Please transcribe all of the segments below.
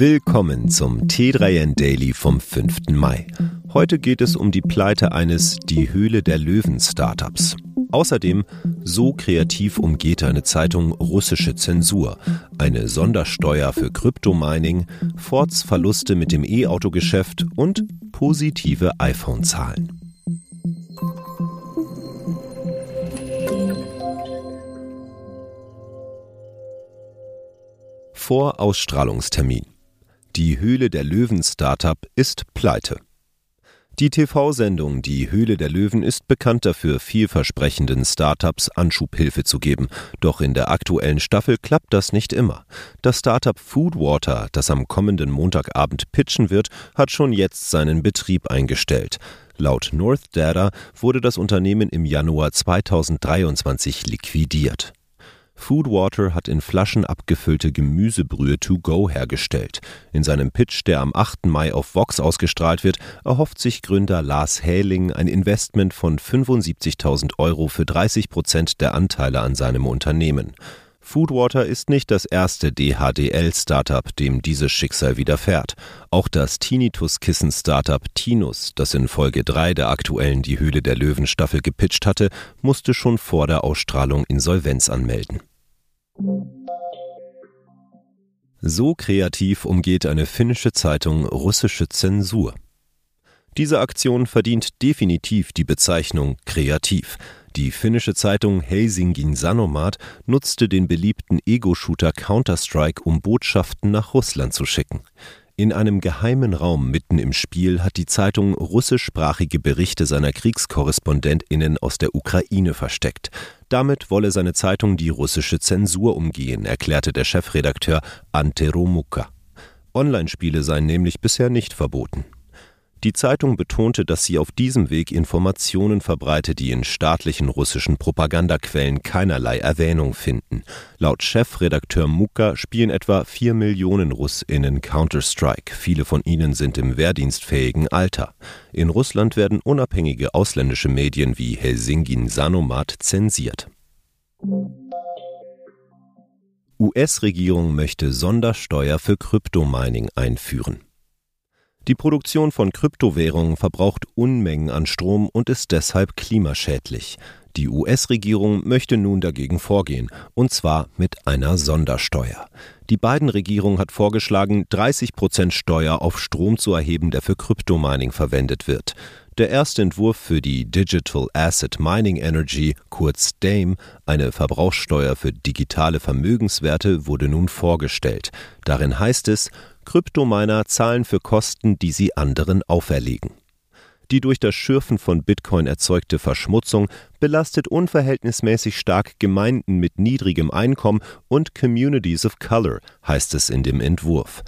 Willkommen zum T3N Daily vom 5. Mai. Heute geht es um die Pleite eines Die Höhle der Löwen Startups. Außerdem, so kreativ umgeht eine Zeitung russische Zensur, eine Sondersteuer für Kryptomining, Fords Verluste mit dem E-Auto-Geschäft und positive iPhone-Zahlen. Vorausstrahlungstermin. Die Höhle der Löwen Startup ist pleite. Die TV-Sendung Die Höhle der Löwen ist bekannt dafür, vielversprechenden Startups Anschubhilfe zu geben. Doch in der aktuellen Staffel klappt das nicht immer. Das Startup Foodwater, das am kommenden Montagabend pitchen wird, hat schon jetzt seinen Betrieb eingestellt. Laut North Data wurde das Unternehmen im Januar 2023 liquidiert. Foodwater hat in Flaschen abgefüllte Gemüsebrühe to go hergestellt. In seinem Pitch, der am 8. Mai auf Vox ausgestrahlt wird, erhofft sich Gründer Lars Häling ein Investment von 75.000 Euro für 30 Prozent der Anteile an seinem Unternehmen. Foodwater ist nicht das erste DHDL-Startup, dem dieses Schicksal widerfährt. Auch das Tinnitus-Kissen-Startup Tinus, das in Folge 3 der aktuellen Die Höhle der Löwen-Staffel gepitcht hatte, musste schon vor der Ausstrahlung Insolvenz anmelden. So kreativ umgeht eine finnische Zeitung russische Zensur. Diese Aktion verdient definitiv die Bezeichnung kreativ. Die finnische Zeitung Helsingin Sanomat nutzte den beliebten Ego-Shooter Counter-Strike, um Botschaften nach Russland zu schicken. In einem geheimen Raum mitten im Spiel hat die Zeitung russischsprachige Berichte seiner KriegskorrespondentInnen aus der Ukraine versteckt. Damit wolle seine Zeitung die russische Zensur umgehen, erklärte der Chefredakteur Ante Romuka. Online-Spiele seien nämlich bisher nicht verboten. Die Zeitung betonte, dass sie auf diesem Weg Informationen verbreite, die in staatlichen russischen Propagandaquellen keinerlei Erwähnung finden. Laut Chefredakteur Muka spielen etwa vier Millionen Russinnen Counter-Strike. Viele von ihnen sind im wehrdienstfähigen Alter. In Russland werden unabhängige ausländische Medien wie Helsingin Sanomat zensiert. US-Regierung möchte Sondersteuer für Kryptomining einführen. Die Produktion von Kryptowährungen verbraucht Unmengen an Strom und ist deshalb klimaschädlich. Die US-Regierung möchte nun dagegen vorgehen, und zwar mit einer Sondersteuer. Die beiden Regierung hat vorgeschlagen, 30 Prozent Steuer auf Strom zu erheben, der für Kryptomining verwendet wird. Der erste Entwurf für die Digital Asset Mining Energy, kurz DAME, eine Verbrauchssteuer für digitale Vermögenswerte, wurde nun vorgestellt. Darin heißt es, Kryptominer zahlen für Kosten, die sie anderen auferlegen. Die durch das Schürfen von Bitcoin erzeugte Verschmutzung belastet unverhältnismäßig stark Gemeinden mit niedrigem Einkommen und Communities of Color, heißt es in dem Entwurf.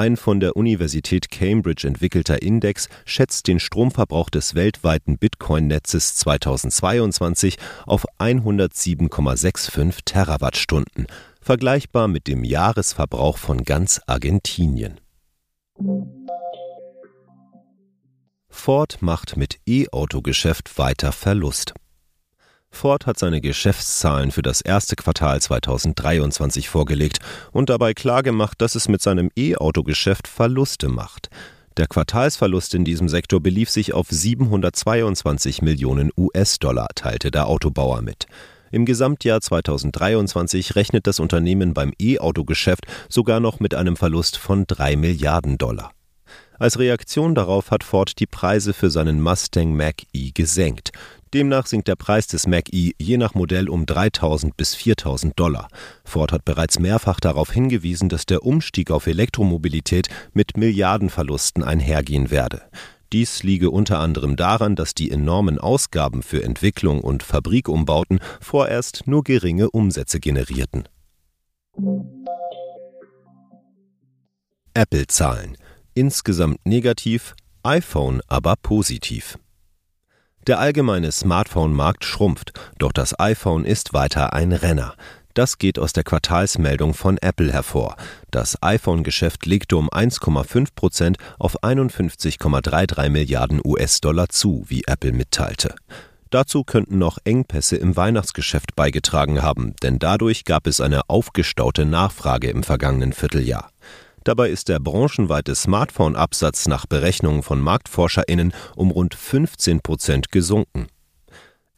Ein von der Universität Cambridge entwickelter Index schätzt den Stromverbrauch des weltweiten Bitcoin-Netzes 2022 auf 107,65 Terawattstunden, vergleichbar mit dem Jahresverbrauch von ganz Argentinien. Ford macht mit E-Auto-Geschäft weiter Verlust. Ford hat seine Geschäftszahlen für das erste Quartal 2023 vorgelegt und dabei klargemacht, dass es mit seinem E-Auto-Geschäft Verluste macht. Der Quartalsverlust in diesem Sektor belief sich auf 722 Millionen US-Dollar, teilte der Autobauer mit. Im Gesamtjahr 2023 rechnet das Unternehmen beim E-Auto-Geschäft sogar noch mit einem Verlust von 3 Milliarden Dollar. Als Reaktion darauf hat Ford die Preise für seinen Mustang Mach-E gesenkt. Demnach sinkt der Preis des Mach-E je nach Modell um 3000 bis 4000 Dollar. Ford hat bereits mehrfach darauf hingewiesen, dass der Umstieg auf Elektromobilität mit Milliardenverlusten einhergehen werde. Dies liege unter anderem daran, dass die enormen Ausgaben für Entwicklung und Fabrikumbauten vorerst nur geringe Umsätze generierten. Apple-Zahlen. Insgesamt negativ, iPhone aber positiv. Der allgemeine Smartphone-Markt schrumpft, doch das iPhone ist weiter ein Renner. Das geht aus der Quartalsmeldung von Apple hervor. Das iPhone-Geschäft legte um 1,5 Prozent auf 51,33 Milliarden US-Dollar zu, wie Apple mitteilte. Dazu könnten noch Engpässe im Weihnachtsgeschäft beigetragen haben, denn dadurch gab es eine aufgestaute Nachfrage im vergangenen Vierteljahr. Dabei ist der branchenweite Smartphone-Absatz nach Berechnungen von MarktforscherInnen um rund 15 Prozent gesunken.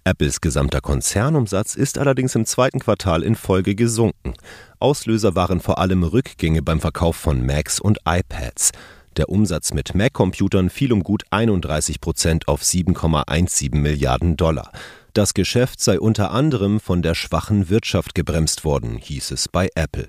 Apples gesamter Konzernumsatz ist allerdings im zweiten Quartal in Folge gesunken. Auslöser waren vor allem Rückgänge beim Verkauf von Macs und iPads. Der Umsatz mit Mac-Computern fiel um gut 31 Prozent auf 7,17 Milliarden Dollar. Das Geschäft sei unter anderem von der schwachen Wirtschaft gebremst worden, hieß es bei Apple.